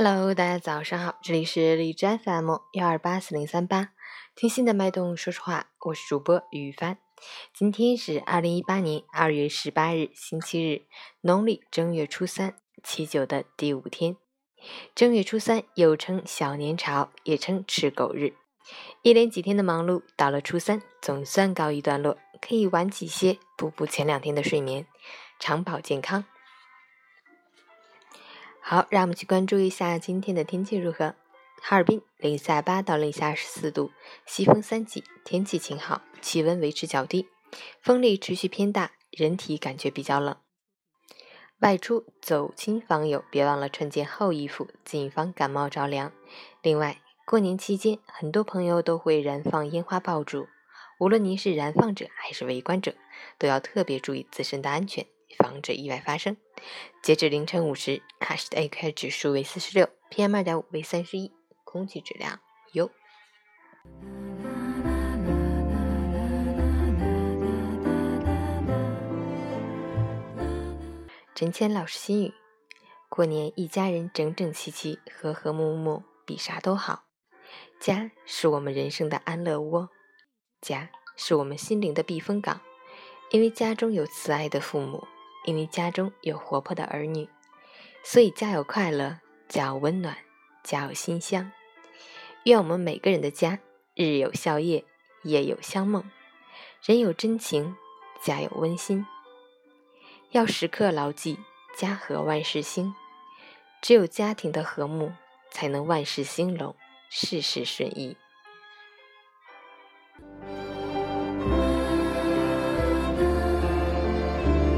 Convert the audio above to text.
Hello，大家早上好，这里是荔枝 FM 幺二八四零三八，听心的脉动说说话，我是主播于帆。今天是二零一八年二月十八日，星期日，农历正月初三，七九的第五天。正月初三又称小年朝，也称赤狗日。一连几天的忙碌，到了初三总算告一段落，可以晚起些，补补前两天的睡眠，长保健康。好，让我们去关注一下今天的天气如何。哈尔滨零下八到零下十四度，西风三级，天气晴好，气温维持较低，风力持续偏大，人体感觉比较冷。外出走亲访友，别忘了穿件厚衣服，谨防感冒着凉。另外，过年期间，很多朋友都会燃放烟花爆竹，无论您是燃放者还是围观者，都要特别注意自身的安全。防止意外发生。截至凌晨五时，哈市的 AQI 指数为四十六，PM 二点五为三十一，空气质量优。陈谦老师心语：过年一家人整整齐齐、和和睦睦，比啥都好。家是我们人生的安乐窝，家是我们心灵的避风港，因为家中有慈爱的父母。因为家中有活泼的儿女，所以家有快乐，家有温暖，家有馨香。愿我们每个人的家，日有笑靥，夜有香梦，人有真情，家有温馨。要时刻牢记“家和万事兴”，只有家庭的和睦，才能万事兴隆，事事顺意。